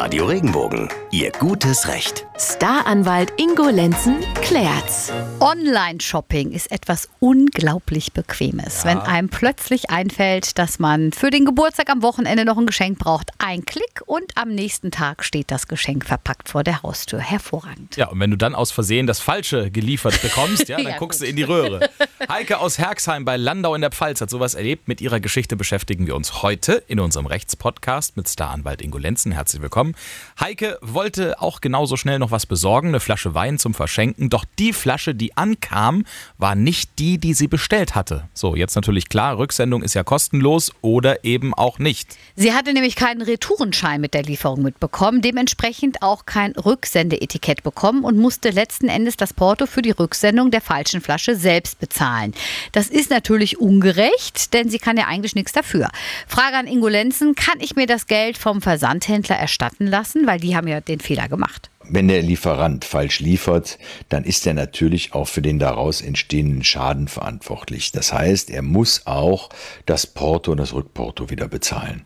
Radio Regenbogen. Ihr gutes Recht. Staranwalt Ingo Lenzen klärt's. Online-Shopping ist etwas unglaublich Bequemes. Wenn einem plötzlich einfällt, dass man für den Geburtstag am Wochenende noch ein Geschenk braucht, ein Klick und am nächsten Tag steht das Geschenk verpackt vor der Haustür. Hervorragend. Ja, und wenn du dann aus Versehen das Falsche geliefert bekommst, ja, dann Ja, guckst gut. du in die Röhre. Heike aus Herxheim bei Landau in der Pfalz hat sowas erlebt. Mit ihrer Geschichte beschäftigen wir uns heute in unserem Rechtspodcast mit Staranwalt Ingo Lenzen. Herzlich willkommen. Heike wollte auch genauso schnell noch was besorgen, eine Flasche Wein zum Verschenken. Doch die Flasche, die ankam, war nicht die, die sie bestellt hatte. So, jetzt natürlich klar, Rücksendung ist ja kostenlos oder eben auch nicht. Sie hatte nämlich keinen Retourenschein mit der Lieferung mitbekommen, dementsprechend auch kein Rücksendeetikett bekommen und musste letzten Endes das Porto für die Rücksendung der falschen Flasche selbst bezahlen. Das ist natürlich ungerecht, denn sie kann ja eigentlich nichts dafür. Frage an Ingo Lenzen, kann ich mir das Geld vom Versandhändler erstatten lassen, weil die haben ja den Fehler gemacht. Wenn der Lieferant falsch liefert, dann ist er natürlich auch für den daraus entstehenden Schaden verantwortlich. Das heißt, er muss auch das Porto und das Rückporto wieder bezahlen.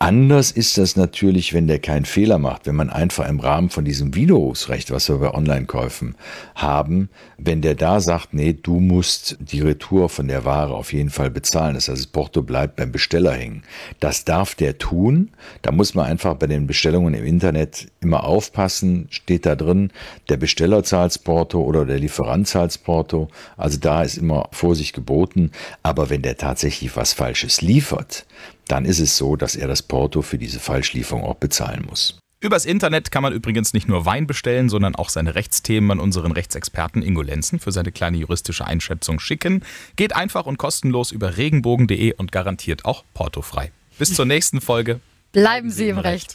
Anders ist das natürlich, wenn der keinen Fehler macht, wenn man einfach im Rahmen von diesem Widerrufsrecht, was wir bei Online-Käufen haben, wenn der da sagt, nee, du musst die Retour von der Ware auf jeden Fall bezahlen, das heißt, das Porto bleibt beim Besteller hängen. Das darf der tun. Da muss man einfach bei den Bestellungen im Internet immer aufpassen, steht da drin, der Besteller zahlt Porto oder der Lieferant zahlt Porto. Also da ist immer Vorsicht geboten. Aber wenn der tatsächlich was Falsches liefert, dann ist es so, dass er das Porto für diese Falschlieferung auch bezahlen muss. Übers Internet kann man übrigens nicht nur Wein bestellen, sondern auch seine Rechtsthemen an unseren Rechtsexperten Ingo Lenzen für seine kleine juristische Einschätzung schicken. Geht einfach und kostenlos über regenbogen.de und garantiert auch portofrei. Bis zur nächsten Folge. Bleiben Sie im Recht.